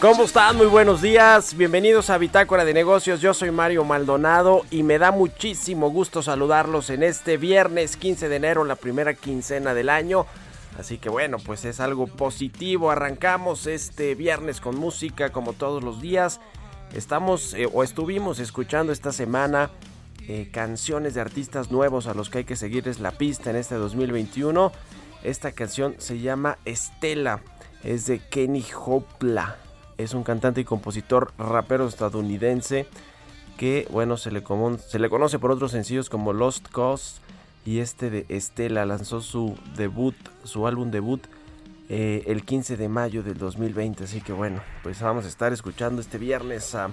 ¿Cómo están? Muy buenos días. Bienvenidos a Bitácora de Negocios. Yo soy Mario Maldonado y me da muchísimo gusto saludarlos en este viernes 15 de enero, la primera quincena del año. Así que bueno, pues es algo positivo. Arrancamos este viernes con música como todos los días. Estamos eh, o estuvimos escuchando esta semana eh, canciones de artistas nuevos a los que hay que seguirles la pista en este 2021. Esta canción se llama Estela, es de Kenny Hopla. Es un cantante y compositor rapero estadounidense que, bueno, se le, conoce por otros sencillos como Lost Cause y este de Estela. Lanzó su debut, su álbum debut eh, el 15 de mayo del 2020. Así que bueno, pues vamos a estar escuchando este viernes a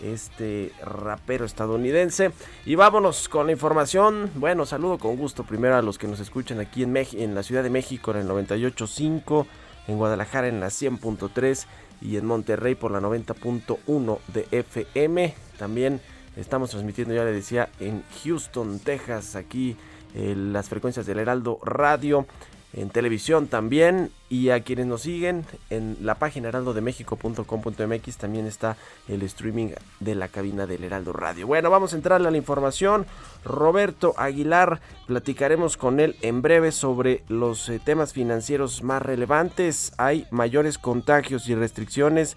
este rapero estadounidense. Y vámonos con la información. Bueno, saludo con gusto primero a los que nos escuchan aquí en, en la Ciudad de México en el 98.5, en Guadalajara en la 100.3 y en Monterrey por la 90.1 de FM. También estamos transmitiendo, ya le decía, en Houston, Texas, aquí eh, las frecuencias del Heraldo Radio en televisión también y a quienes nos siguen en la página heraldodemexico.com.mx también está el streaming de la cabina del Heraldo Radio. Bueno, vamos a entrar a la información. Roberto Aguilar, platicaremos con él en breve sobre los eh, temas financieros más relevantes. Hay mayores contagios y restricciones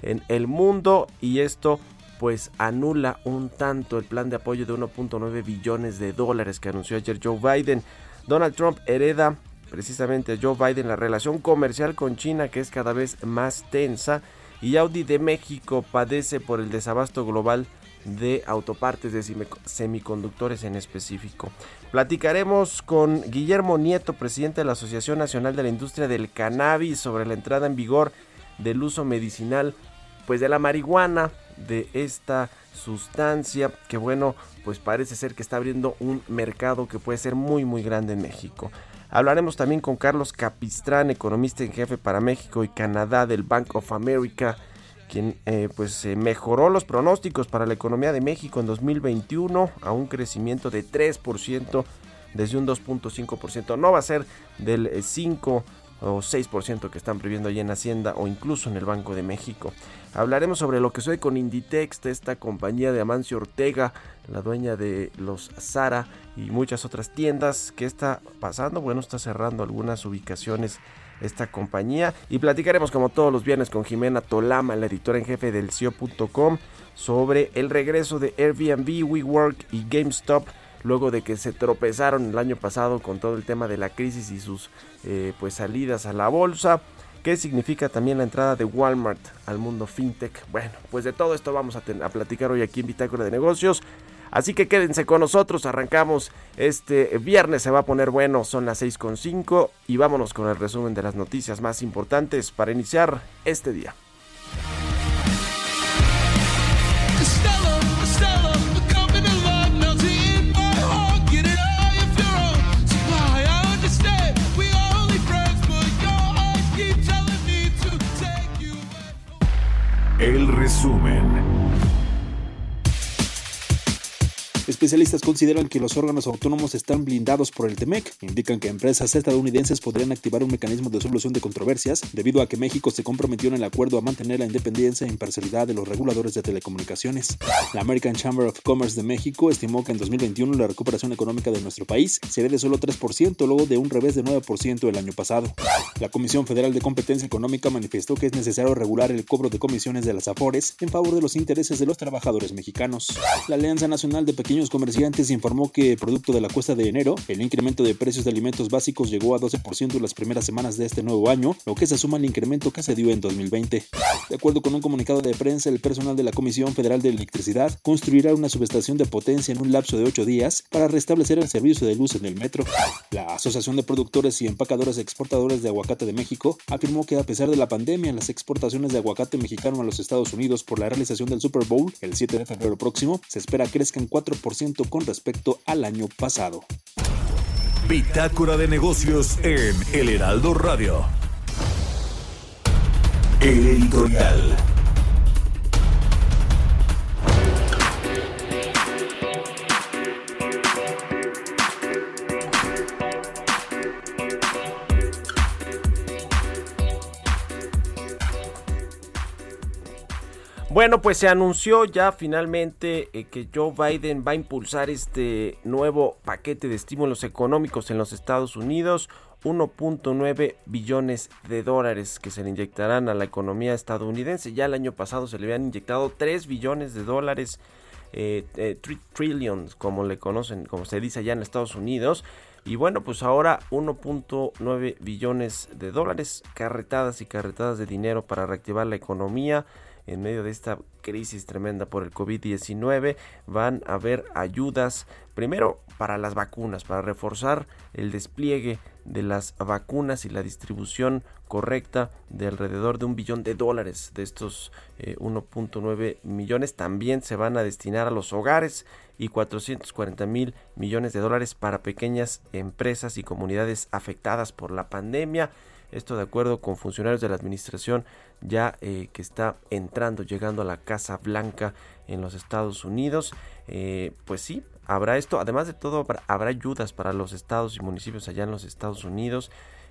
en el mundo y esto pues anula un tanto el plan de apoyo de 1.9 billones de dólares que anunció ayer Joe Biden. Donald Trump hereda precisamente Joe Biden la relación comercial con China que es cada vez más tensa y Audi de México padece por el desabasto global de autopartes de semi- semiconductores en específico. Platicaremos con Guillermo Nieto, presidente de la Asociación Nacional de la Industria del Cannabis, sobre la entrada en vigor del uso medicinal pues de la marihuana, de esta sustancia que bueno, pues parece ser que está abriendo un mercado que puede ser muy muy grande en México. Hablaremos también con Carlos Capistrán, economista en jefe para México y Canadá del Bank of America, quien eh, pues eh, mejoró los pronósticos para la economía de México en 2021 a un crecimiento de 3% desde un 2.5%. No va a ser del eh, 5 o 6% que están previendo allí en Hacienda o incluso en el Banco de México. Hablaremos sobre lo que sucede con Inditex, esta compañía de Amancio Ortega, la dueña de los Zara y muchas otras tiendas. ¿Qué está pasando? Bueno, está cerrando algunas ubicaciones esta compañía y platicaremos como todos los viernes con Jimena Tolama, la editora en jefe del CIO.com, sobre el regreso de Airbnb, WeWork y GameStop luego de que se tropezaron el año pasado con todo el tema de la crisis y sus eh, pues salidas a la bolsa. ¿Qué significa también la entrada de Walmart al mundo fintech? Bueno, pues de todo esto vamos a, a platicar hoy aquí en Bitácora de Negocios. Así que quédense con nosotros, arrancamos este viernes, se va a poner bueno, son las 6.5 y vámonos con el resumen de las noticias más importantes para iniciar este día. Resumen. Especialistas consideran que los órganos autónomos están blindados por el TEMEC. Indican que empresas estadounidenses podrían activar un mecanismo de solución de controversias debido a que México se comprometió en el acuerdo a mantener la independencia e imparcialidad de los reguladores de telecomunicaciones. La American Chamber of Commerce de México estimó que en 2021 la recuperación económica de nuestro país sería de solo 3%, luego de un revés de 9% el año pasado. La Comisión Federal de Competencia Económica manifestó que es necesario regular el cobro de comisiones de las AFORES en favor de los intereses de los trabajadores mexicanos. La Alianza Nacional de Pequeños Comerciantes informó que, producto de la cuesta de enero, el incremento de precios de alimentos básicos llegó a 12% en las primeras semanas de este nuevo año, lo que se suma al incremento que se dio en 2020. De acuerdo con un comunicado de prensa, el personal de la Comisión Federal de Electricidad construirá una subestación de potencia en un lapso de ocho días para restablecer el servicio de luz en el metro. La Asociación de Productores y Empacadores Exportadores de Aguacate de México afirmó que a pesar de la pandemia, las exportaciones de aguacate mexicano a los Estados Unidos por la realización del Super Bowl el 7 de febrero próximo se espera crezcan 4% con respecto al año pasado. Bitácora de negocios en El Heraldo Radio. El editorial. Bueno, pues se anunció ya finalmente eh, que Joe Biden va a impulsar este nuevo paquete de estímulos económicos en los Estados Unidos, 1.9 billones de dólares que se le inyectarán a la economía estadounidense. Ya el año pasado se le habían inyectado 3 billones de dólares, eh, eh, trillions, como le conocen, como se dice allá en Estados Unidos. Y bueno, pues ahora 1.9 billones de dólares, carretadas y carretadas de dinero para reactivar la economía en medio de esta crisis tremenda por el COVID-19. Van a haber ayudas, primero para las vacunas, para reforzar el despliegue de las vacunas y la distribución correcta de alrededor de un billón de dólares de estos eh, 1.9 millones también se van a destinar a los hogares y 440 mil millones de dólares para pequeñas empresas y comunidades afectadas por la pandemia. Esto de acuerdo con funcionarios de la administración ya eh, que está entrando, llegando a la Casa Blanca en los Estados Unidos. Eh, pues sí, habrá esto. Además de todo, habrá ayudas para los estados y municipios allá en los Estados Unidos.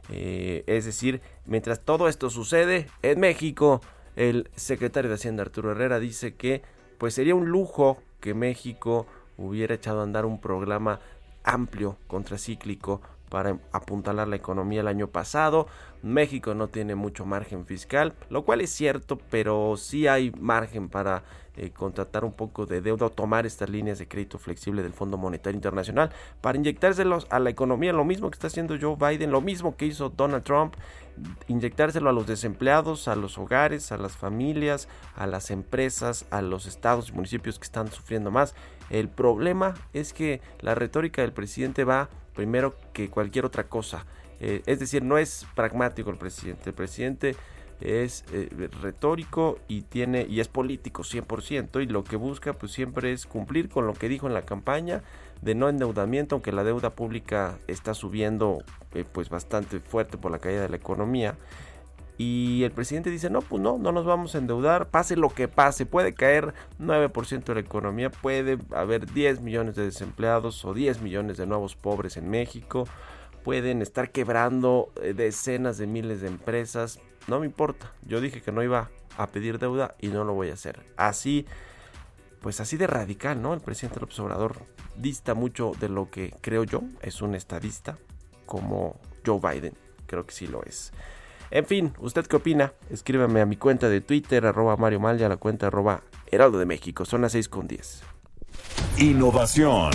Eh, es decir, mientras todo esto sucede en México, el secretario de Hacienda Arturo Herrera dice que pues sería un lujo que México hubiera echado a andar un programa amplio, contracíclico, para apuntalar la economía el año pasado. México no tiene mucho margen fiscal, lo cual es cierto, pero sí hay margen para eh, contratar un poco de deuda o tomar estas líneas de crédito flexible del Fondo Monetario Internacional para inyectárselos a la economía, lo mismo que está haciendo Joe Biden, lo mismo que hizo Donald Trump, inyectárselo a los desempleados, a los hogares, a las familias, a las empresas, a los estados y municipios que están sufriendo más. El problema es que la retórica del presidente va primero que cualquier otra cosa. Eh, es decir, no es pragmático el presidente. El presidente es eh, retórico y tiene y es político 100% y lo que busca pues siempre es cumplir con lo que dijo en la campaña de no endeudamiento aunque la deuda pública está subiendo eh, pues bastante fuerte por la caída de la economía y el presidente dice, no, pues no, no nos vamos a endeudar, pase lo que pase, puede caer 9% de la economía, puede haber 10 millones de desempleados o 10 millones de nuevos pobres en México, pueden estar quebrando eh, decenas de miles de empresas, no me importa, yo dije que no iba a pedir deuda y no lo voy a hacer. Así, pues así de radical, ¿no? El presidente López Obrador dista mucho de lo que creo yo, es un estadista como Joe Biden, creo que sí lo es. En fin, ¿usted qué opina? Escríbame a mi cuenta de Twitter, arroba Mario Mal, y a la cuenta arroba Heraldo de México. Son las 6 con 10. Innovación.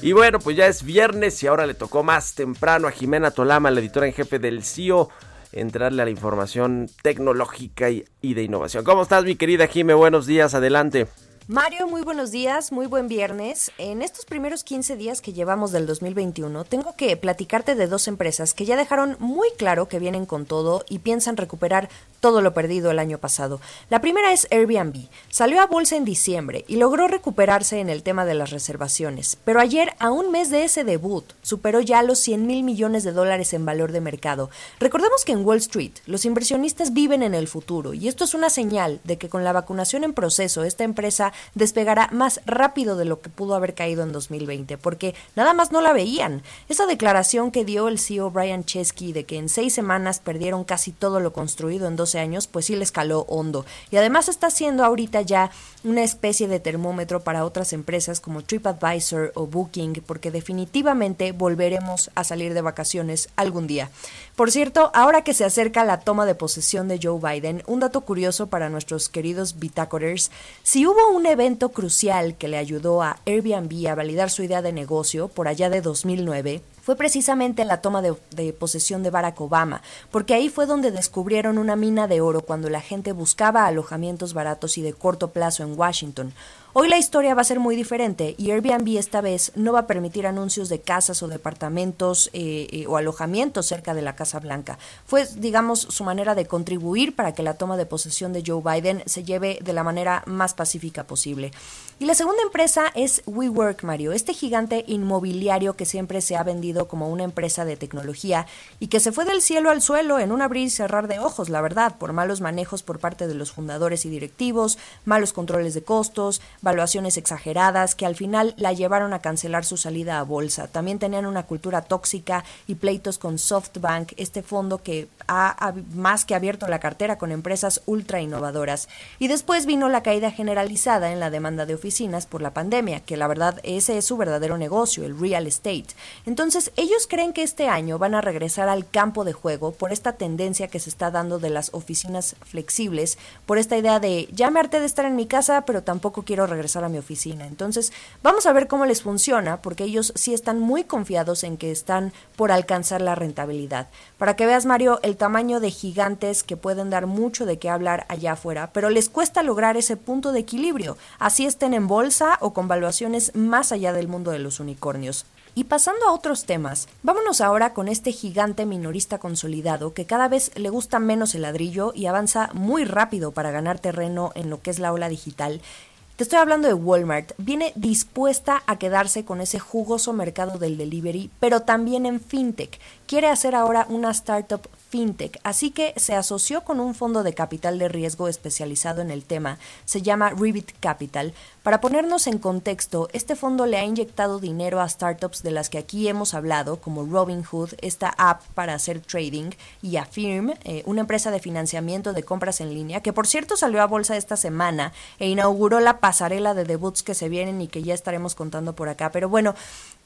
Y bueno, pues ya es viernes y ahora le tocó más temprano a Jimena Tolama, la editora en jefe del CIO, entrarle a la información tecnológica y, y de innovación. ¿Cómo estás, mi querida Jime? Buenos días, adelante. Mario, muy buenos días, muy buen viernes. En estos primeros 15 días que llevamos del 2021, tengo que platicarte de dos empresas que ya dejaron muy claro que vienen con todo y piensan recuperar todo lo perdido el año pasado. La primera es Airbnb. Salió a bolsa en diciembre y logró recuperarse en el tema de las reservaciones, pero ayer, a un mes de ese debut, superó ya los 100 mil millones de dólares en valor de mercado. Recordemos que en Wall Street los inversionistas viven en el futuro y esto es una señal de que con la vacunación en proceso esta empresa despegará más rápido de lo que pudo haber caído en 2020, porque nada más no la veían. Esa declaración que dio el CEO Brian Chesky de que en seis semanas perdieron casi todo lo construido en 12 años, pues sí le escaló hondo. Y además está siendo ahorita ya una especie de termómetro para otras empresas como TripAdvisor o Booking, porque definitivamente volveremos a salir de vacaciones algún día. Por cierto, ahora que se acerca la toma de posesión de Joe Biden, un dato curioso para nuestros queridos Bitácorers, si hubo un evento crucial que le ayudó a Airbnb a validar su idea de negocio por allá de 2009, fue precisamente la toma de, de, posesión de Barack Obama, porque ahí fue donde descubrieron una mina de oro cuando la gente buscaba alojamientos baratos y de corto plazo en Washington. Hoy la historia va a ser muy diferente y Airbnb esta vez no va a permitir anuncios de casas o departamentos eh, eh, o alojamientos cerca de la Casa Blanca. Fue, digamos, su manera de contribuir para que la toma de posesión de Joe Biden se lleve de la manera más pacífica posible. Y la segunda empresa es WeWork, Mario, este gigante inmobiliario que siempre se ha vendido como una empresa de tecnología y que se fue del cielo al suelo en un abrir y cerrar de ojos, la verdad, por malos manejos por parte de los fundadores y directivos, malos controles de costos, valuaciones exageradas que al final la llevaron a cancelar su salida a bolsa. También tenían una cultura tóxica y pleitos con SoftBank, este fondo que ha, más que abierto la cartera con empresas ultra innovadoras. Y después vino la caída generalizada en la demanda de oficinas por la pandemia, que la verdad ese es su verdadero negocio, el real estate. Entonces ellos creen que este año van a regresar al campo de juego por esta tendencia que se está dando de las oficinas flexibles, por esta idea de ya me harté de estar en mi casa, pero tampoco quiero regresar a mi oficina. Entonces, vamos a ver cómo les funciona, porque ellos sí están muy confiados en que están por alcanzar la rentabilidad. Para que veas, Mario, el tamaño de gigantes que pueden dar mucho de qué hablar allá afuera, pero les cuesta lograr ese punto de equilibrio, así estén en bolsa o con valuaciones más allá del mundo de los unicornios. Y pasando a otros temas, vámonos ahora con este gigante minorista consolidado que cada vez le gusta menos el ladrillo y avanza muy rápido para ganar terreno en lo que es la ola digital. Te estoy hablando de Walmart. Viene dispuesta a quedarse con ese jugoso mercado del delivery, pero también en fintech. Quiere hacer ahora una startup fintech, así que se asoció con un fondo de capital de riesgo especializado en el tema, se llama Ribbit Capital. Para ponernos en contexto, este fondo le ha inyectado dinero a startups de las que aquí hemos hablado, como Robinhood, esta app para hacer trading, y a Firm, eh, una empresa de financiamiento de compras en línea, que por cierto salió a bolsa esta semana e inauguró la pasarela de debuts que se vienen y que ya estaremos contando por acá. Pero bueno,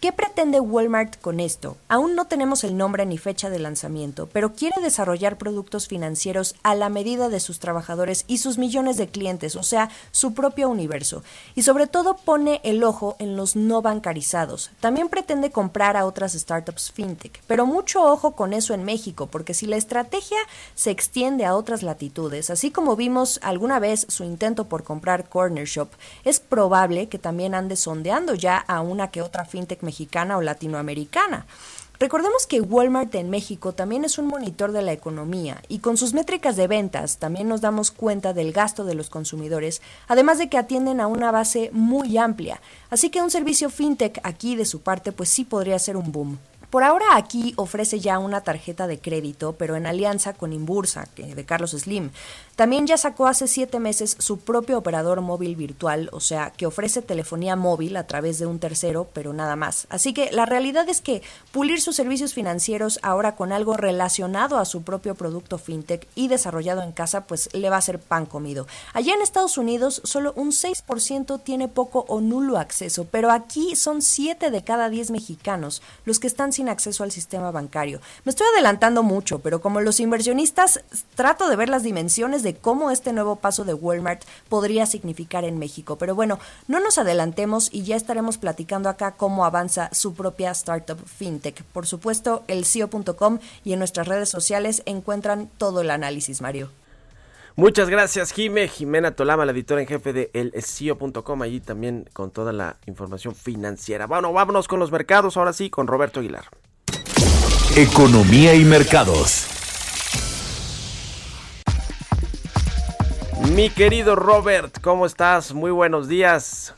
¿qué pretende Walmart con esto? Aún no tenemos el nombre ni fecha de lanzamiento, pero quiere desarrollar productos financieros a la medida de sus trabajadores y sus millones de clientes, o sea, su propio universo. Y sobre todo pone el ojo en los no bancarizados. También pretende comprar a otras startups fintech, pero mucho ojo con eso en México, porque si la estrategia se extiende a otras latitudes, así como vimos alguna vez su intento por comprar Corner Shop, es probable que también ande sondeando ya a una que otra fintech mexicana o latinoamericana. Recordemos que Walmart en México también es un monitor de la economía y con sus métricas de ventas también nos damos cuenta del gasto de los consumidores, además de que atienden a una base muy amplia. Así que un servicio fintech aquí de su parte pues sí podría ser un boom. Por ahora aquí ofrece ya una tarjeta de crédito, pero en alianza con Imbursa, de Carlos Slim. También ya sacó hace siete meses su propio operador móvil virtual, o sea, que ofrece telefonía móvil a través de un tercero, pero nada más. Así que la realidad es que pulir sus servicios financieros ahora con algo relacionado a su propio producto fintech y desarrollado en casa, pues le va a ser pan comido. Allá en Estados Unidos solo un 6% tiene poco o nulo acceso, pero aquí son 7 de cada 10 mexicanos los que están sin acceso al sistema bancario. Me estoy adelantando mucho, pero como los inversionistas trato de ver las dimensiones de cómo este nuevo paso de Walmart podría significar en México. Pero bueno, no nos adelantemos y ya estaremos platicando acá cómo avanza su propia startup fintech. Por supuesto, el CEO.com y en nuestras redes sociales encuentran todo el análisis, Mario. Muchas gracias, Jime. Jimena Tolama, la editora en jefe de elcio.com, allí también con toda la información financiera. Bueno, vámonos con los mercados, ahora sí, con Roberto Aguilar. Economía y mercados. Mi querido Robert, ¿cómo estás? Muy buenos días.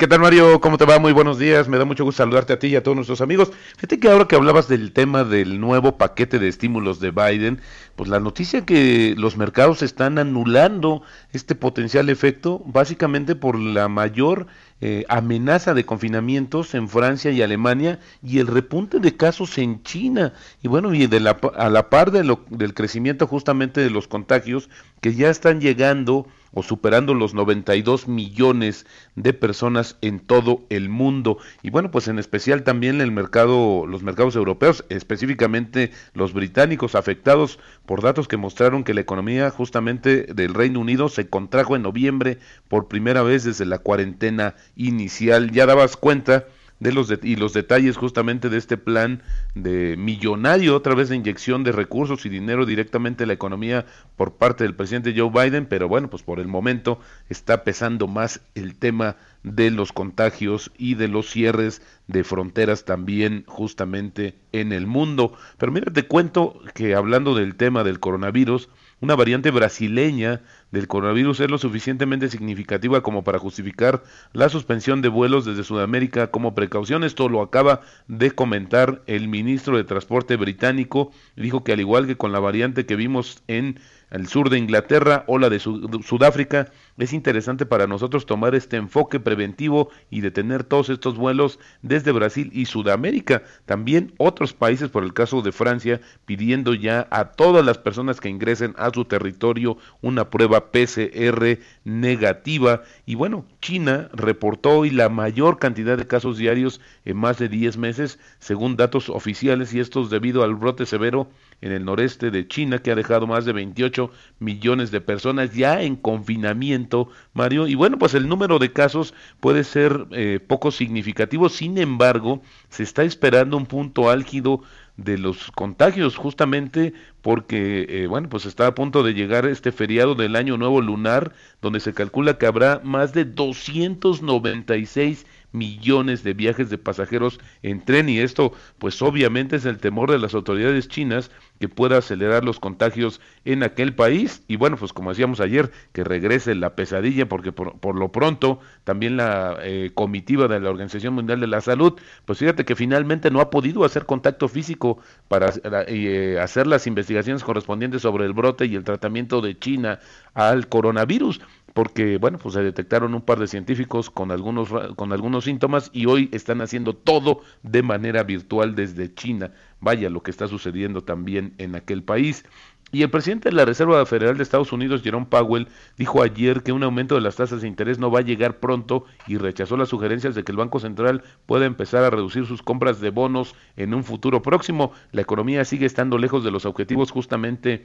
¿Qué tal Mario? ¿Cómo te va? Muy buenos días. Me da mucho gusto saludarte a ti y a todos nuestros amigos. Fíjate que ahora que hablabas del tema del nuevo paquete de estímulos de Biden, pues la noticia que los mercados están anulando este potencial efecto básicamente por la mayor eh, amenaza de confinamientos en Francia y Alemania y el repunte de casos en China. Y bueno, y de la, a la par del crecimiento justamente de los contagios que ya están llegando o superando los 92 millones de personas en todo el mundo. Y bueno, pues en especial también el mercado, los mercados europeos, específicamente los británicos afectados por datos que mostraron que la economía justamente del Reino Unido se contrajo en noviembre por primera vez desde la cuarentena inicial. Ya dabas cuenta de los de- y los detalles justamente de este plan de millonario, otra vez de inyección de recursos y dinero directamente a la economía por parte del presidente Joe Biden, pero bueno, pues por el momento está pesando más el tema de los contagios y de los cierres de fronteras también justamente en el mundo. Pero mira, te cuento que hablando del tema del coronavirus, una variante brasileña del coronavirus es lo suficientemente significativa como para justificar la suspensión de vuelos desde Sudamérica como precaución. Esto lo acaba de comentar el ministro de Transporte británico. Dijo que al igual que con la variante que vimos en el sur de Inglaterra o la de Sud- Sudáfrica, es interesante para nosotros tomar este enfoque preventivo y detener todos estos vuelos desde Brasil y Sudamérica. También otros países, por el caso de Francia, pidiendo ya a todas las personas que ingresen a su territorio una prueba PCR negativa. Y bueno, China reportó hoy la mayor cantidad de casos diarios en más de 10 meses, según datos oficiales, y esto es debido al brote severo en el noreste de China, que ha dejado más de 28 millones de personas ya en confinamiento, Mario. Y bueno, pues el número de casos puede ser eh, poco significativo, sin embargo, se está esperando un punto álgido de los contagios, justamente porque, eh, bueno, pues está a punto de llegar este feriado del Año Nuevo Lunar, donde se calcula que habrá más de 296 millones de viajes de pasajeros en tren y esto pues obviamente es el temor de las autoridades chinas que pueda acelerar los contagios en aquel país. Y bueno pues como decíamos ayer que regrese la pesadilla porque por, por lo pronto también la eh, comitiva de la Organización Mundial de la Salud pues fíjate que finalmente no ha podido hacer contacto físico para eh, hacer las investigaciones correspondientes sobre el brote y el tratamiento de China al coronavirus porque bueno pues se detectaron un par de científicos con algunos con algunos síntomas y hoy están haciendo todo de manera virtual desde China vaya lo que está sucediendo también en aquel país y el presidente de la Reserva Federal de Estados Unidos, Jerome Powell, dijo ayer que un aumento de las tasas de interés no va a llegar pronto y rechazó las sugerencias de que el Banco Central pueda empezar a reducir sus compras de bonos en un futuro próximo. La economía sigue estando lejos de los objetivos justamente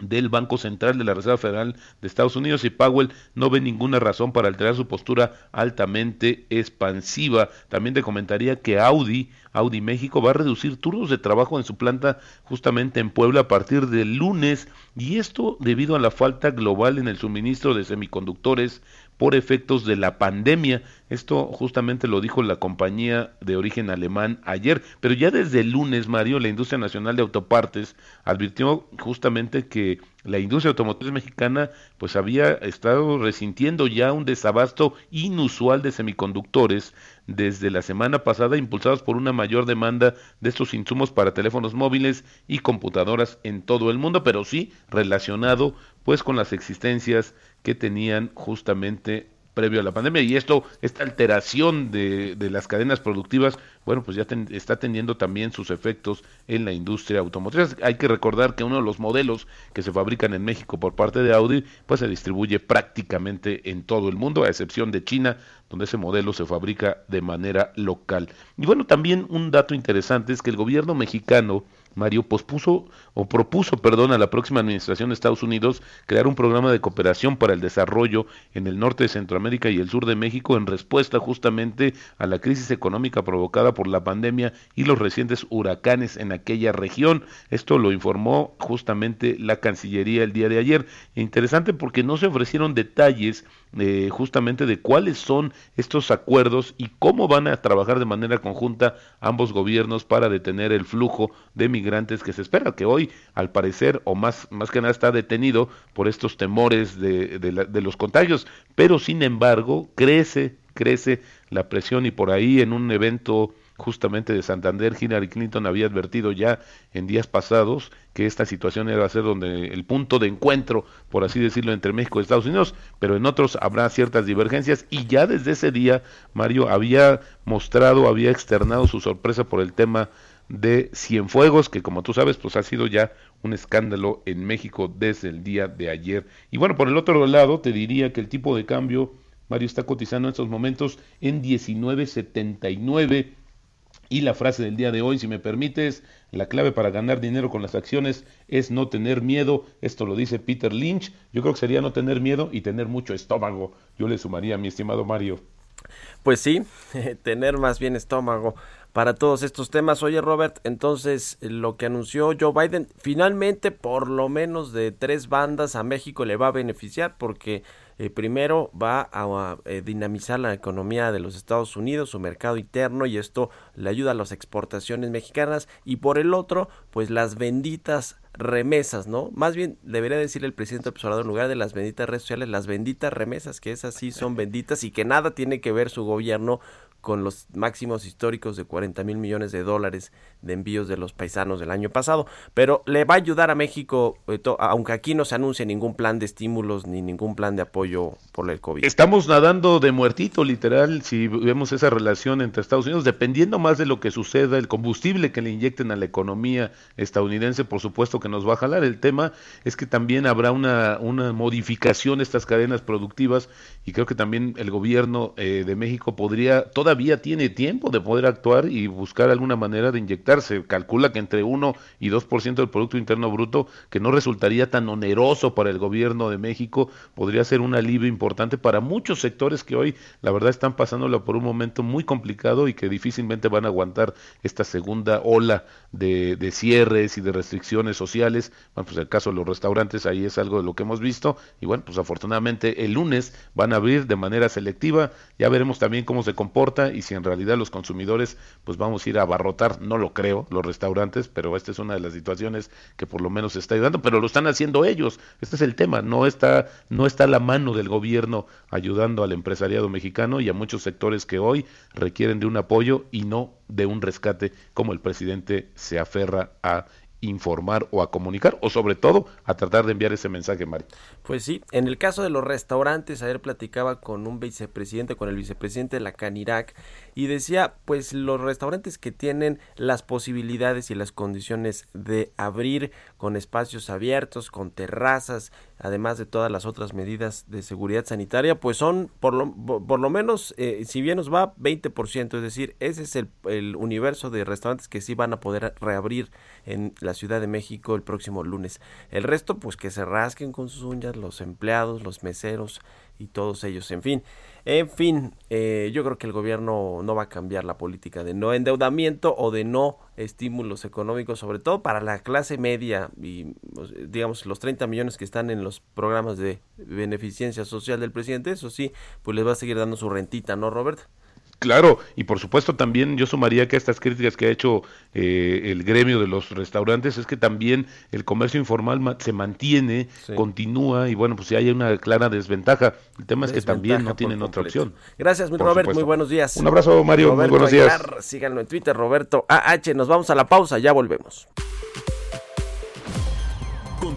del Banco Central de la Reserva Federal de Estados Unidos y Powell no ve ninguna razón para alterar su postura altamente expansiva. También te comentaría que Audi, Audi México va a reducir turnos de trabajo en su planta justamente en Puebla a partir del lunes y esto debido a la falta global en el suministro de semiconductores por efectos de la pandemia. Esto justamente lo dijo la compañía de origen alemán ayer, pero ya desde el lunes, Mario, la industria nacional de autopartes advirtió justamente que la industria automotriz mexicana pues había estado resintiendo ya un desabasto inusual de semiconductores desde la semana pasada impulsados por una mayor demanda de estos insumos para teléfonos móviles y computadoras en todo el mundo, pero sí relacionado pues con las existencias que tenían justamente previo a la pandemia y esto, esta alteración de, de las cadenas productivas, bueno, pues ya está teniendo también sus efectos en la industria automotriz. Hay que recordar que uno de los modelos que se fabrican en México por parte de Audi, pues se distribuye prácticamente en todo el mundo, a excepción de China, donde ese modelo se fabrica de manera local. Y bueno, también un dato interesante es que el gobierno mexicano Mario pospuso o propuso, perdón, a la próxima administración de Estados Unidos crear un programa de cooperación para el desarrollo en el norte de Centroamérica y el sur de México en respuesta justamente a la crisis económica provocada por la pandemia y los recientes huracanes en aquella región. Esto lo informó justamente la Cancillería el día de ayer. Interesante porque no se ofrecieron detalles eh, justamente de cuáles son estos acuerdos y cómo van a trabajar de manera conjunta ambos gobiernos para detener el flujo de migrantes que se espera, que hoy al parecer o más, más que nada está detenido por estos temores de, de la- de los contagios, pero sin embargo crece, crece la presión y por ahí en un evento justamente de Santander, Hillary Clinton había advertido ya en días pasados que esta situación iba a ser donde el punto de encuentro, por así decirlo, entre México y Estados Unidos, pero en otros habrá ciertas divergencias. Y ya desde ese día Mario había mostrado, había externado su sorpresa por el tema de Cienfuegos, que como tú sabes, pues ha sido ya un escándalo en México desde el día de ayer. Y bueno, por el otro lado, te diría que el tipo de cambio, Mario, está cotizando en estos momentos en 19.79 y la frase del día de hoy, si me permites, la clave para ganar dinero con las acciones es no tener miedo. Esto lo dice Peter Lynch. Yo creo que sería no tener miedo y tener mucho estómago. Yo le sumaría, mi estimado Mario. Pues sí, tener más bien estómago para todos estos temas. Oye, Robert, entonces lo que anunció Joe Biden, finalmente por lo menos de tres bandas a México le va a beneficiar porque eh, primero va a, a, eh, dinamizar la economía de los Estados Unidos, su mercado interno y esto le ayuda a las exportaciones mexicanas y por el otro, pues las benditas remesas, ¿no? Más bien debería decir el presidente observador en lugar de las benditas redes sociales, las benditas remesas, que esas sí son benditas y que nada tiene que ver su gobierno con los máximos históricos de 40 mil millones de dólares de envíos de los paisanos del año pasado. Pero le va a ayudar a México, eh, aunque aquí no se anuncie ningún plan de estímulos ni ningún plan de apoyo por el COVID. Estamos nadando de muertito, literal, si vemos esa relación entre Estados Unidos, dependiendo más de lo que suceda, el combustible que le inyecten a la economía estadounidense, por supuesto que nos va a jalar. El tema es que también habrá una, una modificación de estas cadenas productivas y creo que también el gobierno eh, de México podría, todavía tiene tiempo de poder actuar y buscar alguna manera de inyectarse. Calcula que entre 1 y 2% del Producto Interno Bruto, que no resultaría tan oneroso para el gobierno de México, podría ser un alivio importante para muchos sectores que hoy, la verdad, están pasándolo por un momento muy complicado y que difícilmente van a aguantar esta segunda ola de, de cierres y de restricciones sociales. Bueno, pues el caso de los restaurantes, ahí es algo de lo que hemos visto. Y bueno, pues afortunadamente el lunes van a abrir de manera selectiva. Ya veremos también cómo se comporta y si en realidad los consumidores, pues vamos a ir a abarrotar, no lo creo, los restaurantes, pero esta es una de las situaciones que por lo menos está ayudando, pero lo están haciendo ellos. Este es el tema, no está, no está la mano del gobierno ayudando al empresariado mexicano y a muchos sectores que hoy requieren de un apoyo y no de un rescate como el presidente se aferra a informar o a comunicar o sobre todo a tratar de enviar ese mensaje, Mario. Pues sí, en el caso de los restaurantes, ayer platicaba con un vicepresidente, con el vicepresidente de la Canirac, y decía, pues los restaurantes que tienen las posibilidades y las condiciones de abrir con espacios abiertos, con terrazas, además de todas las otras medidas de seguridad sanitaria, pues son por lo, por lo menos, eh, si bien nos va 20%, es decir, ese es el, el universo de restaurantes que sí van a poder reabrir en la Ciudad de México el próximo lunes. El resto, pues que se rasquen con sus uñas los empleados, los meseros y todos ellos. En fin, en fin, eh, yo creo que el gobierno no va a cambiar la política de no endeudamiento o de no estímulos económicos, sobre todo para la clase media y pues, digamos los 30 millones que están en los programas de beneficencia social del presidente. Eso sí, pues les va a seguir dando su rentita, ¿no, Robert? Claro, y por supuesto también yo sumaría que estas críticas que ha hecho eh, el gremio de los restaurantes es que también el comercio informal ma se mantiene, Sí. continúa y bueno, pues si hay una clara desventaja. El tema es que también no tienen otra opción. Gracias, mi Robert, supuesto. muy buenos días. Un abrazo, Mario, muy buenos días. Aguilar, síganlo en Twitter, Roberto AH. Nos vamos a la pausa, ya volvemos.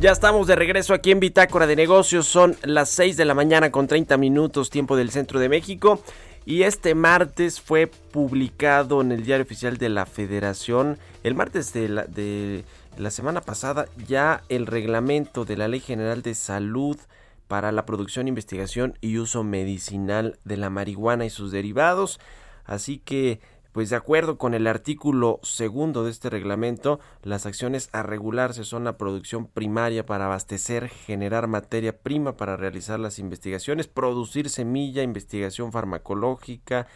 Ya estamos de regreso aquí en Bitácora de Negocios. Son las 6 de la mañana con 30 minutos tiempo del centro de México. Y este martes fue publicado en el diario oficial de la Federación, el martes de la, de la semana pasada, ya el reglamento de la Ley General de Salud para la producción, investigación y uso medicinal de la marihuana y sus derivados. Así que pues de acuerdo con el artículo segundo de este reglamento, las acciones a regularse son la producción primaria para abastecer, generar materia prima para realizar las investigaciones, producir semilla, investigación farmacológica,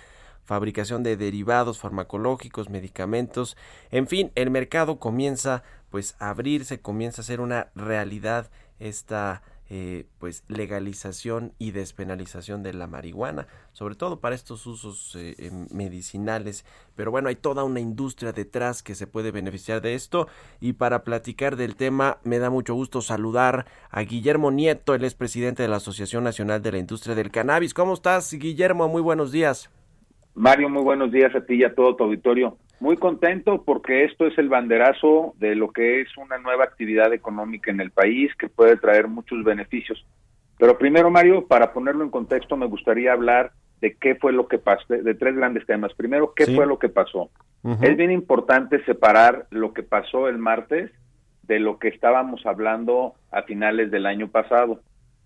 fabricación de derivados farmacológicos, medicamentos, en fin, el mercado comienza pues a abrirse, comienza a ser una realidad esta eh, pues legalización y despenalización de la marihuana, sobre todo para estos usos eh, eh, medicinales. Pero bueno, hay toda una industria detrás que se puede beneficiar de esto. Y para platicar del tema, me da mucho gusto saludar a Guillermo Nieto, él es presidente de la Asociación Nacional de la Industria del Cannabis. ¿Cómo estás, Guillermo? Muy buenos días. Mario, muy buenos días a ti y a todo tu auditorio. Muy contento porque esto es el banderazo de lo que es una nueva actividad económica en el país que puede traer muchos beneficios. Pero primero, Mario, para ponerlo en contexto, me gustaría hablar de qué fue lo que pasó, de tres grandes temas. Primero, qué Sí. fue lo que pasó. Es bien importante separar lo que pasó el martes de lo que estábamos hablando a finales del año pasado.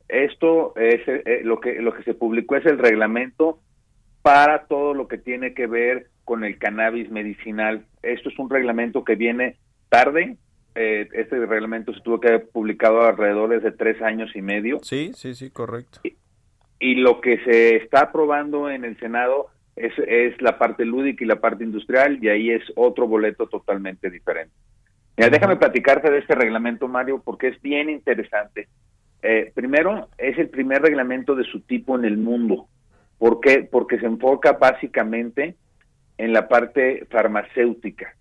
Esto es eh, lo que lo que se publicó es el reglamento para todo lo que tiene que ver con el cannabis medicinal. Esto es un reglamento que viene tarde. Eh, este reglamento se tuvo que haber publicado alrededor de tres años y medio. Sí, sí, sí, correcto. Y lo que se está aprobando en el Senado es, es la parte lúdica y la parte industrial, y ahí es otro boleto totalmente diferente. Mira, déjame platicarte de este reglamento, Mario, porque es bien interesante. Eh, primero, es el primer reglamento de su tipo en el mundo. ¿Por qué? Porque se enfoca básicamente en la parte farmacéutica.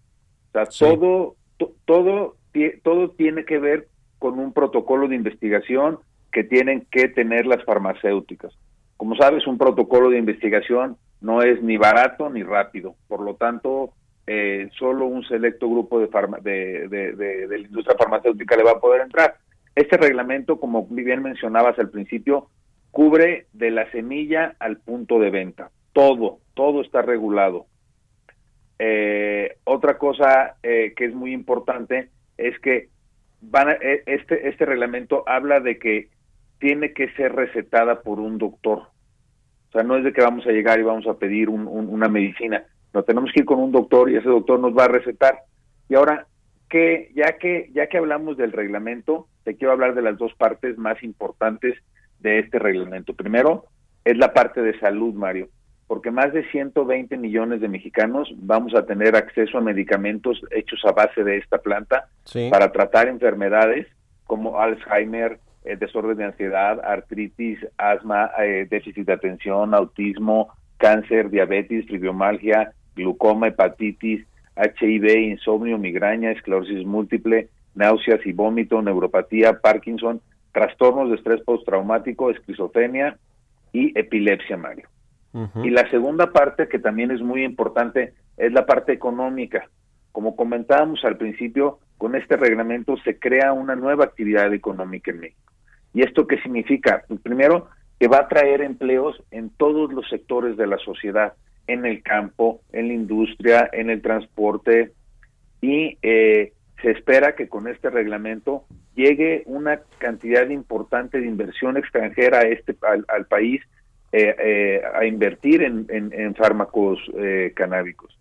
O sea, Sí. todo, to- todo, todo tiene que ver con un protocolo de investigación que tienen que tener las farmacéuticas. Como sabes, un protocolo de investigación no es ni barato ni rápido. Por lo tanto, eh, solo un selecto grupo de, farma- de, de- de- de la industria farmacéutica le va a poder entrar. Este reglamento, como bien mencionabas al principio, cubre de la semilla al punto de venta. Todo, todo está regulado. Eh, otra cosa eh, que es muy importante es que van a- eh, este, este reglamento habla de que tiene que ser recetada por un doctor. O sea, no es de que vamos a llegar y vamos a pedir un- una medicina. No, tenemos que ir con un doctor y ese doctor nos va a recetar. Y ahora, que ya que ya que hablamos del reglamento, te quiero hablar de las dos partes más importantes de este reglamento. Primero, es la parte de salud, Mario, porque más de 120 millones de mexicanos vamos a tener acceso a medicamentos hechos a base de esta planta Sí. para tratar enfermedades como Alzheimer, eh, desorden de ansiedad, artritis, asma, eh, déficit de atención, autismo, cáncer, diabetes, fibromialgia, glucoma, hepatitis, HIV, insomnio, migraña, esclerosis múltiple, náuseas y vómito, neuropatía, Parkinson, trastornos de estrés postraumático, esquizofrenia y epilepsia, Mario. Y la segunda parte, que también es muy importante, es la parte económica. Como comentábamos al principio, con este reglamento se crea una nueva actividad económica en México. ¿Y esto qué significa? Pues primero, que va a traer empleos en todos los sectores de la sociedad, en el campo, en la industria, en el transporte, y eh, se espera que con este reglamento llegue una cantidad importante de inversión extranjera a este al, país eh, eh, a invertir en, en- en fármacos eh, canábicos.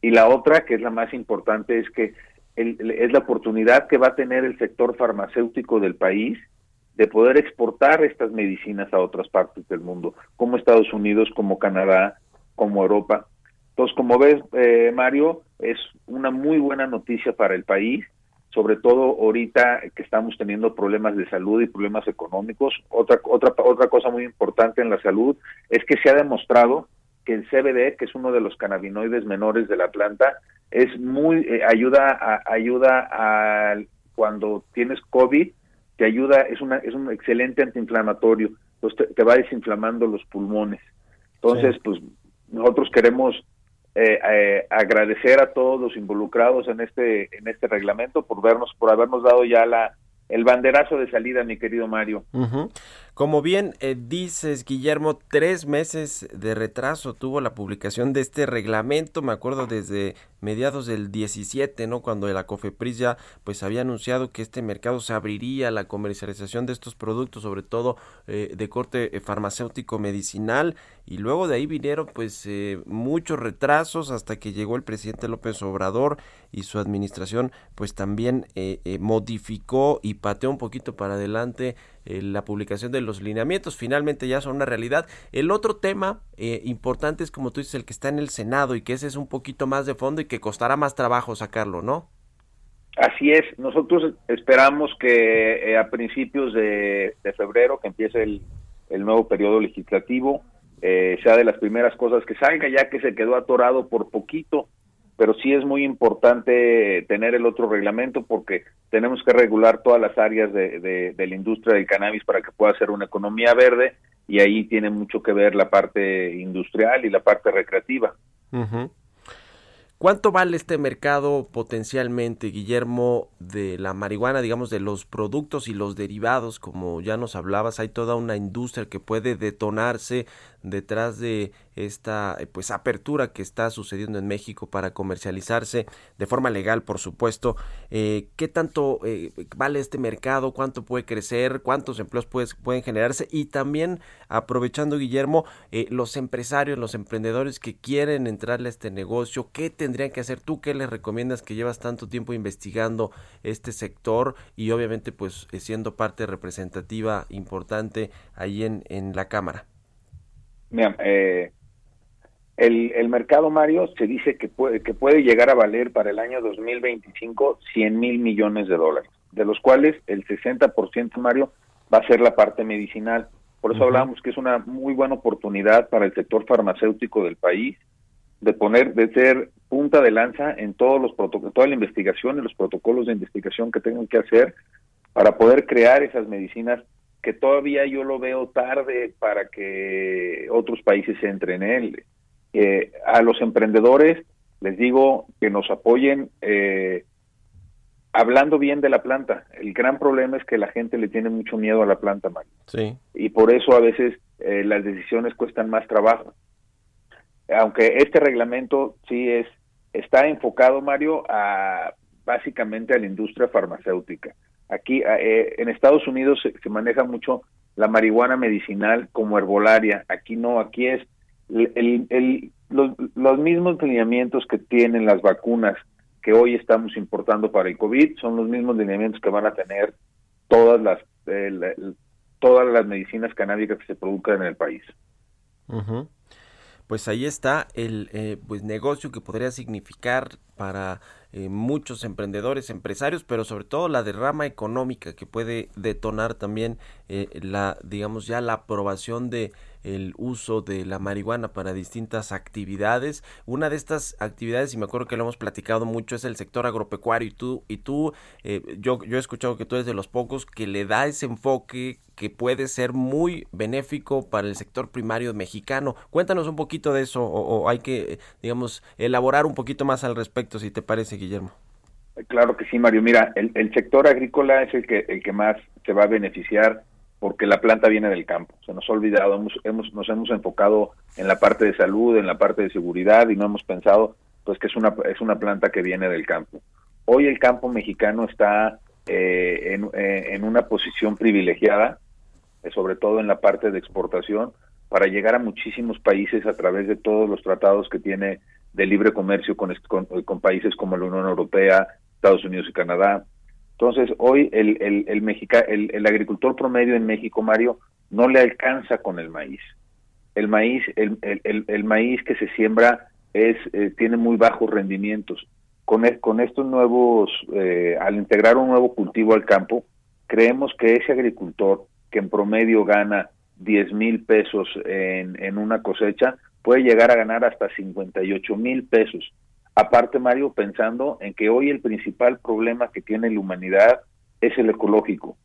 Y la otra, que es la más importante, es que el- es la oportunidad que va a tener el sector farmacéutico del país de poder exportar estas medicinas a otras partes del mundo, como Estados Unidos, como Canadá, como Europa. Entonces, como ves, eh, Mario, es una muy buena noticia para el país sobre todo ahorita que estamos teniendo problemas de salud y problemas económicos. Otra, otra, otra cosa muy importante en la salud es que se ha demostrado que el CBD, que es uno de los cannabinoides menores de la planta, es muy eh, ayuda a, ayuda a cuando tienes COVID, te ayuda, es una es un excelente antiinflamatorio, te, te va desinflamando los pulmones. Entonces, pues nosotros queremos eh, eh, agradecer a todos los involucrados en este en este reglamento por vernos por habernos dado ya la el banderazo de salida, mi querido Mario. Como bien eh, dices, Guillermo, tres meses de retraso tuvo la publicación de este reglamento, me acuerdo desde mediados del 17, ¿no? Cuando la COFEPRIS ya pues había anunciado que este mercado se abriría la comercialización de estos productos, sobre todo eh, de corte eh, farmacéutico medicinal, y luego de ahí vinieron pues eh, muchos retrasos hasta que llegó el presidente López Obrador y su administración pues también eh, eh, modificó y pateó un poquito para adelante eh, la publicación de los lineamientos. Finalmente ya son una realidad. El otro tema eh, importante es como tú dices el que está en el Senado y que ese es un poquito más de fondo y que costará más trabajo sacarlo, ¿no? Así es, nosotros esperamos que eh, a principios de, febrero, que empiece el nuevo periodo legislativo, eh, sea de las primeras cosas que salga, ya que se quedó atorado por poquito, pero sí es muy importante tener el otro reglamento porque tenemos que regular todas las áreas de, de, la industria del cannabis para que pueda ser una economía verde y ahí tiene mucho que ver la parte industrial y la parte recreativa. Ujú. ¿Cuánto vale este mercado potencialmente, Guillermo, de la marihuana, digamos, de los productos y los derivados, como ya nos hablabas, hay toda una industria que puede detonarse detrás de esta eh, pues apertura que está sucediendo en México para comercializarse de forma legal, por supuesto. Eh, ¿Qué tanto eh, vale este mercado? ¿Cuánto puede crecer? ¿Cuántos empleos pueden generarse? Y también, aprovechando, Guillermo, eh, los empresarios, los emprendedores que quieren entrarle a este negocio, ¿qué tendrían que hacer? ¿Tú qué les recomiendas que llevas tanto tiempo investigando este sector y obviamente pues siendo parte representativa importante ahí en, en la Cámara? Mira, eh, el, el mercado, Mario, se dice que puede, que puede llegar a valer para el año 2025 100 mil millones de dólares, de los cuales el 60%, Mario, va a ser la parte medicinal. Por eso Ujú. hablamos que es una muy buena oportunidad para el sector farmacéutico del país de poner, de ser punta de lanza en todos los toda la investigación y los protocolos de investigación que tengan que hacer para poder crear esas medicinas que todavía yo lo veo tarde para que otros países entren en él. Eh, a los emprendedores les digo que nos apoyen eh, hablando bien de la planta. El gran problema es que la gente le tiene mucho miedo a la planta, Mario Sí. y por eso a veces eh, las decisiones cuestan más trabajo. Aunque este reglamento sí es está enfocado, Mario, a básicamente a la industria farmacéutica. Aquí eh, en Estados Unidos se, se maneja mucho la marihuana medicinal como herbolaria. Aquí no, aquí es el, los, los mismos lineamientos que tienen las vacunas que hoy estamos importando para el COVID son los mismos lineamientos que van a tener todas las eh, la- todas las medicinas canábicas que se produzcan en el país. Pues ahí está el eh, pues negocio que podría significar para eh, muchos emprendedores, empresarios, pero sobre todo la derrama económica que puede detonar también eh, la, digamos ya la aprobación de el uso de la marihuana para distintas actividades. Una de estas actividades, y me acuerdo que lo hemos platicado mucho, es el sector agropecuario. Y tú, y tú eh, yo, yo he escuchado que tú eres de los pocos que le da ese enfoque que puede ser muy benéfico para el sector primario mexicano. Cuéntanos un poquito de eso, o, o hay que, digamos, elaborar un poquito más al respecto, si te parece, Guillermo. Claro que sí, Mario. Mira, el, sector agrícola es el que el que más se va a beneficiar porque la planta viene del campo. Se nos ha olvidado, hemos, hemos, nos hemos enfocado en la parte de salud, en la parte de seguridad y no hemos pensado pues que es una es una planta que viene del campo. Hoy el campo mexicano está eh, en, eh, en una posición privilegiada, eh, sobre todo en la parte de exportación, para llegar a muchísimos países a través de todos los tratados que tiene de libre comercio con, con, países como la Unión Europea, Estados Unidos y Canadá. Entonces, hoy el, el, el, mexica, el, el agricultor promedio en México, Mario, no le alcanza con el maíz. El maíz, el, el, el, el maíz que se siembra es, eh, tiene muy bajos rendimientos. con, e- con estos nuevos, eh, al integrar un nuevo cultivo al campo, creemos que ese agricultor que en promedio gana 10 mil pesos en, en una cosecha, puede llegar a ganar hasta 58 mil pesos. Aparte, Mario, pensando en que hoy el principal problema que tiene la humanidad es el ecológico.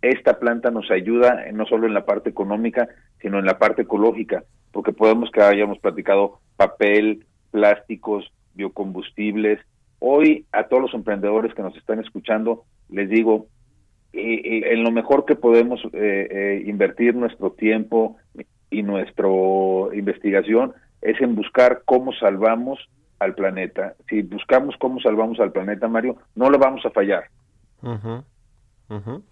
Esta planta nos ayuda eh, no solo en la parte económica, sino en la parte ecológica, porque podemos que hayamos platicado papel, plásticos, biocombustibles. Hoy a todos los emprendedores que nos están escuchando, les digo, eh, eh, en lo mejor que podemos eh, invertir nuestro tiempo y nuestra investigación es en buscar cómo salvamos al planeta. Si buscamos cómo salvamos al planeta, Mario, no le vamos a fallar. Ujú, ujú.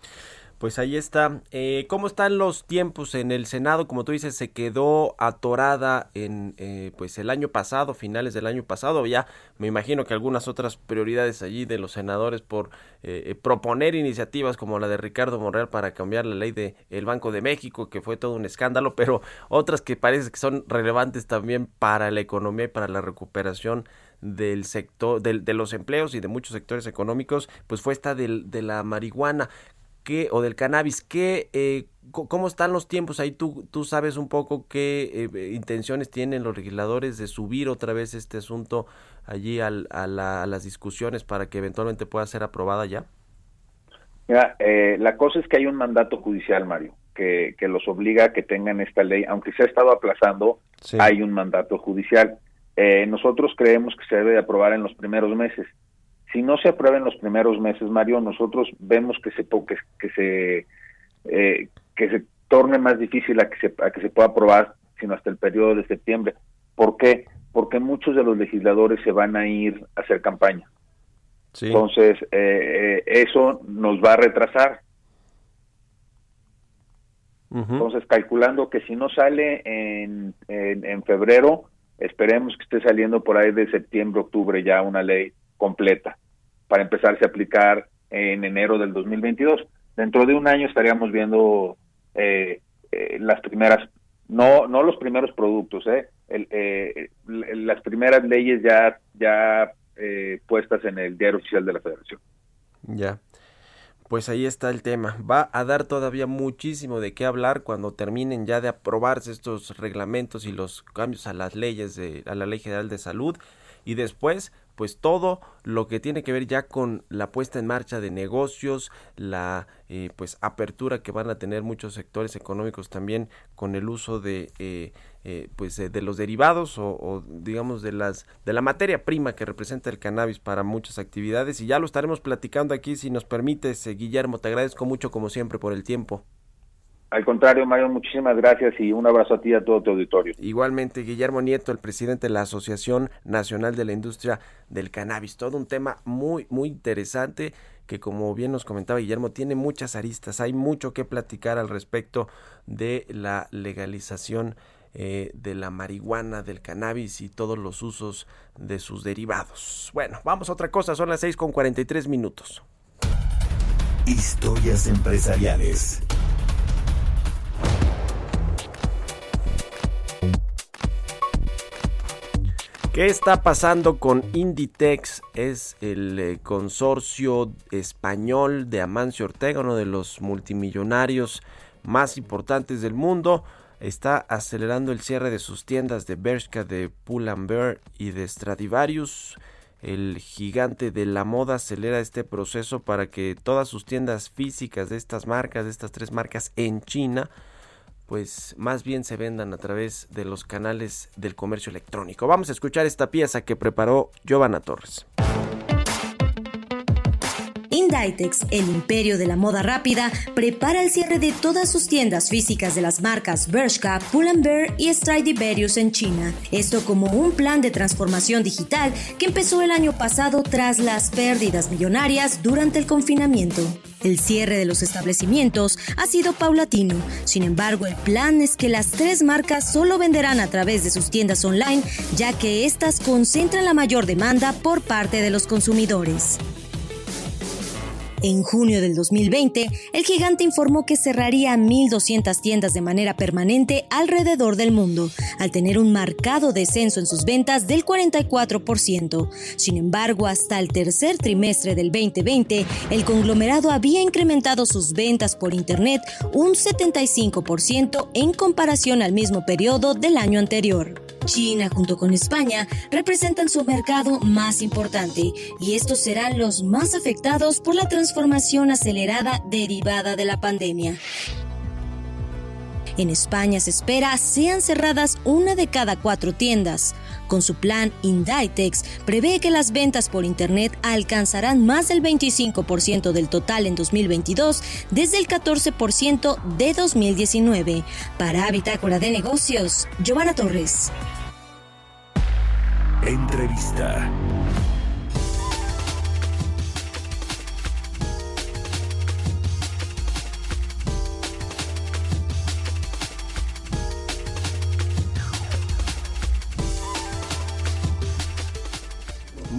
Pues ahí está. Eh, ¿Cómo están los tiempos en el Senado? Como tú dices, se quedó atorada en eh, pues el año pasado, finales del año pasado. Ya me imagino que algunas otras prioridades allí de los senadores por eh, eh, proponer iniciativas como la de Ricardo Monreal para cambiar la ley de el Banco de México, que fue todo un escándalo, pero otras que parece que son relevantes también para la economía y para la recuperación del sector del- de los empleos y de muchos sectores económicos pues fue esta del- de la marihuana o del cannabis qué eh, cómo están los tiempos ahí tú tú sabes un poco qué eh, intenciones tienen los legisladores de subir otra vez este asunto allí al- a, la- a las discusiones para que eventualmente pueda ser aprobada ya Mira, eh, la cosa es que hay un mandato judicial, Mario, que, que los obliga a que tengan esta ley, aunque se ha estado aplazando, Sí. hay un mandato judicial. Eh, nosotros creemos que se debe de aprobar en los primeros meses. Si no se aprueba en los primeros meses, Mario, nosotros vemos que se que, que se eh, que se torne más difícil a que se a que se pueda aprobar, sino hasta el periodo de septiembre. ¿Por qué? Porque muchos de los legisladores se van a ir a hacer campaña. sí Entonces, eh, eh, eso nos va a retrasar. Entonces, calculando que si no sale en, en, en febrero, esperemos que esté saliendo por ahí de septiembre, octubre ya una ley completa para empezarse a aplicar en enero del 2022. Dentro de un año estaríamos viendo eh, eh, las primeras, no no los primeros productos, eh, el, eh, las primeras leyes ya ya eh, puestas en el diario oficial de la Federación. Ya. Pues ahí está el tema. Va a dar todavía muchísimo de qué hablar cuando terminen ya de aprobarse estos reglamentos y los cambios a las leyes de a la Ley General de Salud y después pues todo lo que tiene que ver ya con la puesta en marcha de negocios, la eh, pues apertura que van a tener muchos sectores económicos también con el uso de eh, eh, pues de los derivados o, o, digamos de las de la materia prima que representa el cannabis para muchas actividades. Y ya lo estaremos platicando aquí si nos permites Guillermo te agradezco mucho como siempre por el tiempo Al contrario, Mario, muchísimas gracias y un abrazo a ti y a todo tu auditorio. Igualmente, Guillermo Nieto, el presidente de la Asociación Nacional de la Industria del Cannabis. Todo un tema muy, muy interesante que, como bien nos comentaba Guillermo, tiene muchas aristas. Hay mucho que platicar al respecto de la legalización eh, de la marihuana, del cannabis y todos los usos de sus derivados. Bueno, vamos a otra cosa. Son las 6 con 43 minutos. Historias empresariales. ¿Qué está pasando con Inditex? Es el eh, consorcio español de Amancio Ortega, uno de los multimillonarios más importantes del mundo. Está acelerando el cierre de sus tiendas de Bershka, de Pull&Bear y de Stradivarius. El gigante de la moda acelera este proceso para que todas sus tiendas físicas de estas marcas, de estas tres marcas en China, pues más bien se vendan a través de los canales del comercio electrónico. Vamos a escuchar esta pieza que preparó Giovanna Torres. Inditex, el imperio de la moda rápida, prepara el cierre de todas sus tiendas físicas de las marcas Bershka, Pull&Bear y Stradivarius en China. Esto como un plan de transformación digital que empezó el año pasado tras las pérdidas millonarias durante el confinamiento. El cierre de los establecimientos ha sido paulatino, sin embargo el plan es que las tres marcas solo venderán a través de sus tiendas online, ya que éstas concentran la mayor demanda por parte de los consumidores. En junio del 2020, el gigante informó que cerraría 1.200 tiendas de manera permanente alrededor del mundo, al tener un marcado descenso en sus ventas del 44%. Sin embargo, hasta el tercer trimestre del 2020, el conglomerado había incrementado sus ventas por Internet un 75% en comparación al mismo periodo del año anterior. China junto con España representan su mercado más importante y estos serán los más afectados por la transformación acelerada derivada de la pandemia. En España se espera sean cerradas una de cada cuatro tiendas. Con su plan Inditex, prevé que las ventas por Internet alcanzarán más del 25% del total en 2022 desde el 14% de 2019. Para Bitácora de Negocios, Giovanna Torres. Entrevista.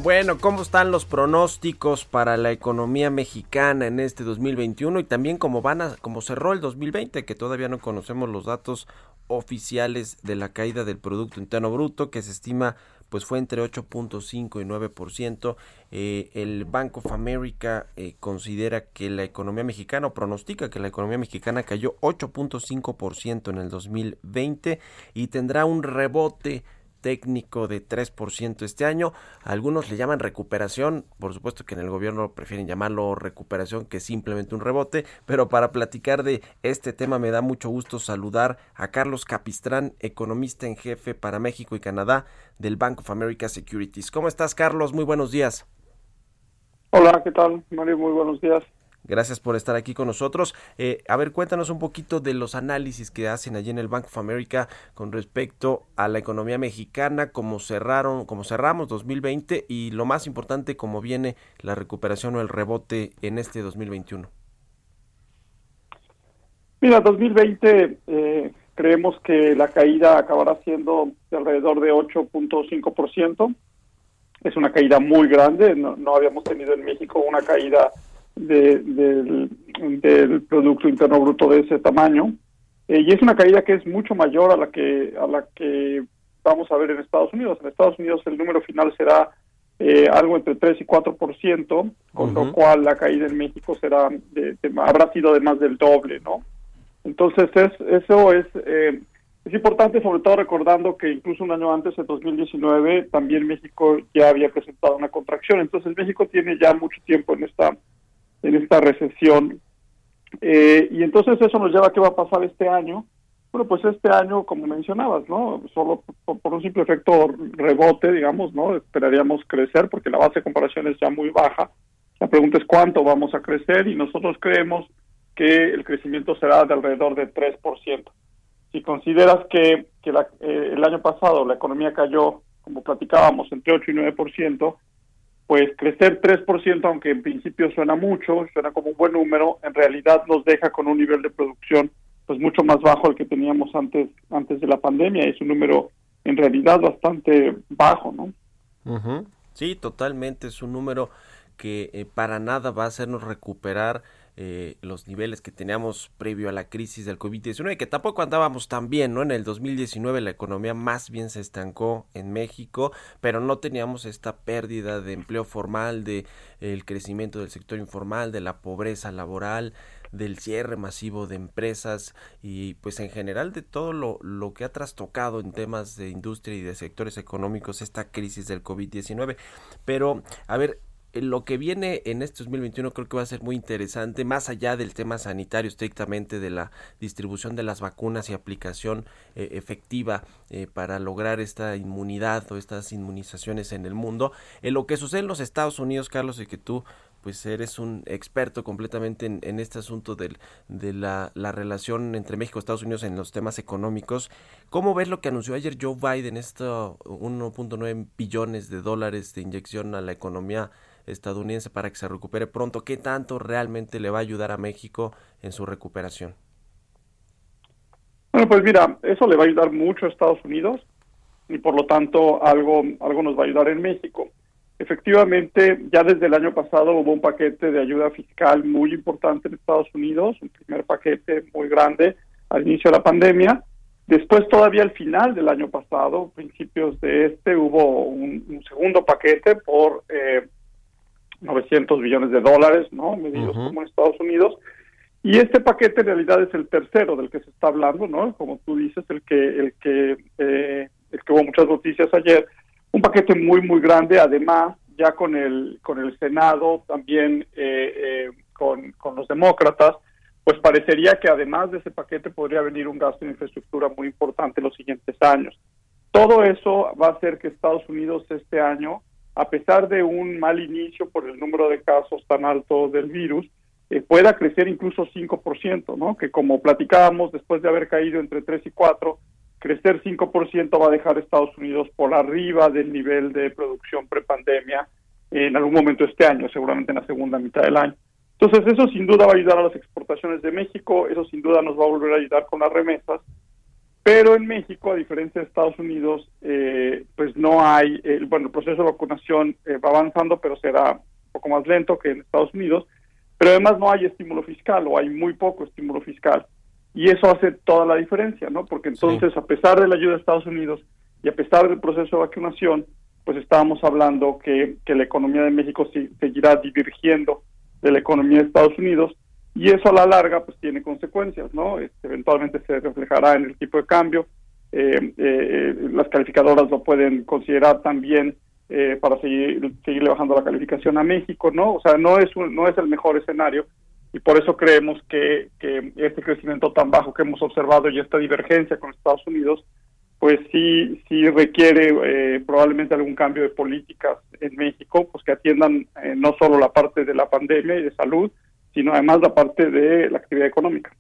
Bueno, ¿cómo están los pronósticos para la economía mexicana en este 2021 y también cómo van a cómo cerró el 2020, que todavía no conocemos los datos oficiales de la caída del producto interno bruto que se estima pues fue entre 8.5 y 9%. Eh, el Bank of America eh, considera que la economía mexicana, o pronostica que la economía mexicana cayó 8.5% en el 2020 y tendrá un rebote técnico de 3% este año. Algunos le llaman recuperación, por supuesto que en el gobierno prefieren llamarlo recuperación que simplemente un rebote, pero para platicar de este tema me da mucho gusto saludar a Carlos Capistrán, economista en jefe para México y Canadá del Bank of America Securities. ¿Cómo estás, Carlos? Muy buenos días. Hola, ¿qué tal, Mario? Muy buenos días. Gracias por estar aquí con nosotros. Eh, a ver, cuéntanos un poquito de los análisis que hacen allí en el Bank of America con respecto a la economía mexicana, cómo cerraron, cómo cerramos 2020 y lo más importante, cómo viene la recuperación o el rebote en este 2021. Mira, 2020 eh, creemos que la caída acabará siendo de alrededor de 8.5%. Es una caída muy grande. No, no habíamos tenido en México una caída de, del, del Producto Interno Bruto de ese tamaño. Eh, y es una caída que es mucho mayor a la que a la que vamos a ver en Estados Unidos. En Estados Unidos el número final será eh, algo entre 3 y 4%, con lo cual la caída en México será de, de- habrá sido de más del doble, ¿no? Entonces es, eso es eh, es importante sobre todo recordando que incluso un año antes, en 2019, también México ya había presentado una contracción. Entonces México tiene ya mucho tiempo en esta en esta recesión eh, y entonces eso nos lleva a qué va a pasar este año. Bueno, pues este año, como mencionabas, ¿no? Solo por, un simple efecto rebote, digamos, ¿no? Esperaríamos crecer porque la base de comparación es ya muy baja. La pregunta es cuánto vamos a crecer y nosotros creemos que el crecimiento será de alrededor de 3%. Si consideras que, que la- eh, el año pasado la economía cayó, como platicábamos, entre 8 y 9%, pues crecer 3%, aunque en principio suena mucho, suena como un buen número, en realidad nos deja con un nivel de producción pues mucho más bajo al que teníamos antes antes de la pandemia, es un número en realidad bastante bajo, ¿no? Sí, totalmente. Es un número que eh, para nada va a hacernos recuperar eh, los niveles que teníamos previo a la crisis del COVID-19, que tampoco andábamos tan bien, ¿no? En el 2019 la economía más bien se estancó en México, pero no teníamos esta pérdida de empleo formal, de el crecimiento del sector informal, de la pobreza laboral, del cierre masivo de empresas y pues en general de todo lo, lo que ha trastocado en temas de industria y de sectores económicos esta crisis del COVID-19. Pero, a ver, lo que viene en este 2021 creo que va a ser muy interesante, más allá del tema sanitario estrictamente de la distribución de las vacunas y aplicación eh, efectiva eh, para lograr esta inmunidad o estas inmunizaciones en el mundo. En lo que sucede en los Estados Unidos, Carlos, y que tú pues eres un experto completamente en, en este asunto del, de la, la relación entre México y Estados Unidos en los temas económicos. ¿Cómo ves lo que anunció ayer Joe Biden, esto 1.9 billones de dólares de inyección a la economía estadounidense para que se recupere pronto? ¿Qué tanto realmente le va a ayudar a México en su recuperación? Bueno, pues mira, eso le va a ayudar mucho a Estados Unidos y por lo tanto algo algo nos va a ayudar en México. Efectivamente, ya desde el año pasado hubo un paquete de ayuda fiscal muy importante en Estados Unidos, un primer paquete muy grande al inicio de la pandemia. Después, todavía al final del año pasado, principios de este, hubo un, un segundo paquete por eh, 900 billones de dólares, ¿no? Medidos como en Estados Unidos. Y este paquete en realidad es el tercero del que se está hablando, ¿no? Como tú dices, el que el que eh, el que hubo muchas noticias ayer, un paquete muy muy grande, además ya con el con el Senado también eh, eh, con, con los demócratas, pues parecería que además de ese paquete podría venir un gasto en infraestructura muy importante en los siguientes años. Todo eso va a hacer que Estados Unidos este año, a pesar de un mal inicio por el número de casos tan alto del virus, eh, pueda crecer incluso 5%, ¿no? Que como platicábamos, después de haber caído entre 3 y 4, crecer 5% va a dejar a Estados Unidos por arriba del nivel de producción prepandemia en algún momento este año, seguramente en la segunda mitad del año. Entonces, eso sin duda va a ayudar a las exportaciones de México, eso sin duda nos va a volver a ayudar con las remesas, pero en México, a diferencia de Estados Unidos, eh, pues no hay, el, bueno, el proceso de vacunación eh, va avanzando, pero será un poco más lento que en Estados Unidos, pero además no hay estímulo fiscal o hay muy poco estímulo fiscal. Y eso hace toda la diferencia, ¿no? Porque entonces, a pesar de la ayuda de Estados Unidos y a pesar del proceso de vacunación, pues estábamos hablando que, que la economía de México sí- seguirá divergiendo de la economía de Estados Unidos y eso a la larga pues tiene consecuencias, ¿no? Este, eventualmente se reflejará en el tipo de cambio, eh, eh, las calificadoras lo pueden considerar también eh, para seguir seguirle bajando la calificación a México, ¿no? O sea, no es un- no es el mejor escenario y por eso creemos que, que este crecimiento tan bajo que hemos observado y esta divergencia con Estados Unidos, pues sí sí requiere eh, probablemente algún cambio de políticas en México, pues que atiendan eh, no solo la parte de la pandemia y de salud, sino además la parte de la actividad económica.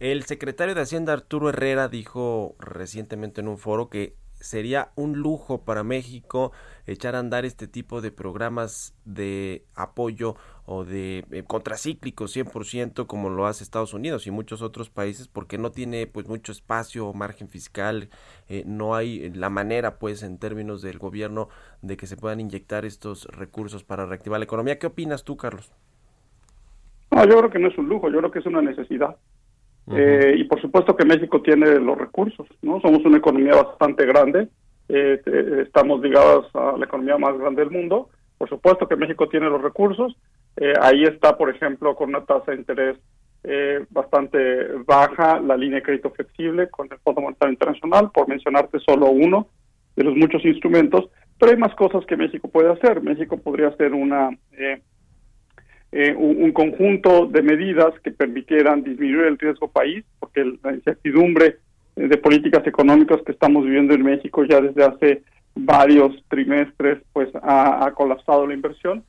El secretario de Hacienda Arturo Herrera dijo recientemente en un foro que sería un lujo para México echar a andar este tipo de programas de apoyo o de eh, contracíclicos 100% como lo hace Estados Unidos y muchos otros países porque no tiene pues mucho espacio o margen fiscal, eh, no hay la manera pues en términos del gobierno de que se puedan inyectar estos recursos para reactivar la economía. ¿Qué opinas tú, Carlos? No, yo creo que no es un lujo, yo creo que es una necesidad. Eh, y por supuesto que México tiene los recursos, ¿no? Somos una economía bastante grande, eh, te- estamos ligados a la economía más grande del mundo. Por supuesto que México tiene los recursos. Eh, ahí está, por ejemplo, con una tasa de interés eh, bastante baja, la línea de crédito flexible con el Fondo Monetario Internacional, por mencionarte solo uno de los muchos instrumentos. Pero hay más cosas que México puede hacer. México podría hacer una eh, un, un conjunto de medidas que permitieran disminuir el riesgo país, porque la incertidumbre eh, de políticas económicas que estamos viviendo en México ya desde hace varios trimestres, pues ha, colapsado la inversión.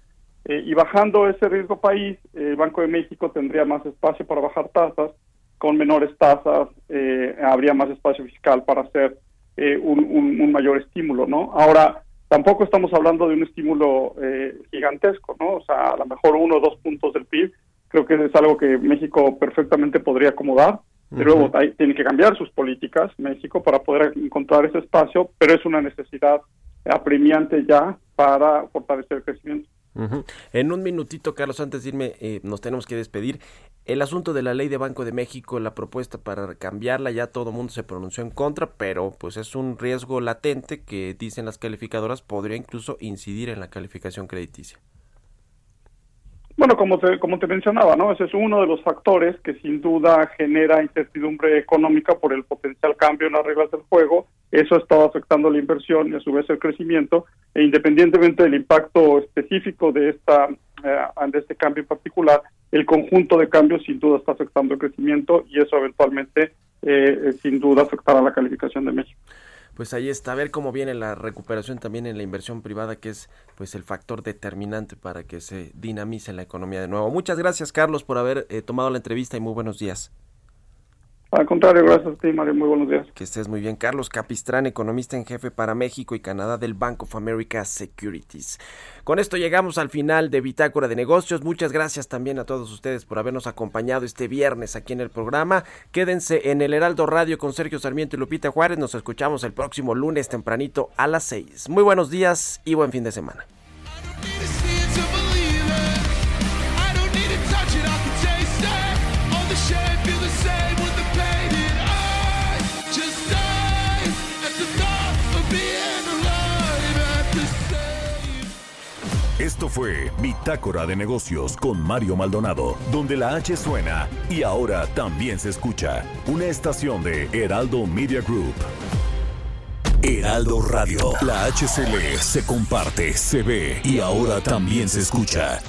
Eh, y bajando ese riesgo país, el Banco de México tendría más espacio para bajar tasas, con menores tasas eh, habría más espacio fiscal para hacer eh, un- un mayor estímulo, ¿no? Ahora, tampoco estamos hablando de un estímulo eh, gigantesco, ¿no? O sea, a lo mejor uno o dos puntos del PIB, creo que es algo que México perfectamente podría acomodar, luego hay- tiene que cambiar sus políticas México para poder encontrar ese espacio, pero es una necesidad apremiante ya para fortalecer el crecimiento. En un minutito, Carlos, antes de irme, eh, nos tenemos que despedir. El asunto de la ley de Banco de México, la propuesta para cambiarla, ya todo el mundo se pronunció en contra, pero pues es un riesgo latente que dicen las calificadoras podría incluso incidir en la calificación crediticia. Bueno, como te, como te mencionaba, ¿no? Ese es uno de los factores que sin duda genera incertidumbre económica por el potencial cambio en las reglas del juego. Eso está afectando la inversión y a su vez el crecimiento. E independientemente del impacto específico de esta eh, de este cambio en particular, el conjunto de cambios sin duda está afectando el crecimiento y eso eventualmente eh, sin duda afectará la calificación de México. Pues ahí está, a ver cómo viene la recuperación también en la inversión privada, que es pues el factor determinante para que se dinamice la economía de nuevo. Muchas gracias, Carlos, por haber eh, tomado la entrevista y muy buenos días. Al contrario, gracias a ti, Mario. Muy buenos días. Que estés muy bien. Carlos Capistrán, economista en jefe para México y Canadá del Bank of America Securities. Con esto llegamos al final de Bitácora de Negocios. Muchas gracias también a todos ustedes por habernos acompañado este viernes aquí en el programa. Quédense en el Heraldo Radio con Sergio Sarmiento y Lupita Juárez. Nos escuchamos el próximo lunes tempranito a las 6. Muy buenos días y buen fin de semana. Fue Bitácora de Negocios con Mario Maldonado, donde la H suena y ahora también se escucha. Una estación de Heraldo Media Group. Heraldo Radio, la HCL se comparte, se ve y ahora también se escucha.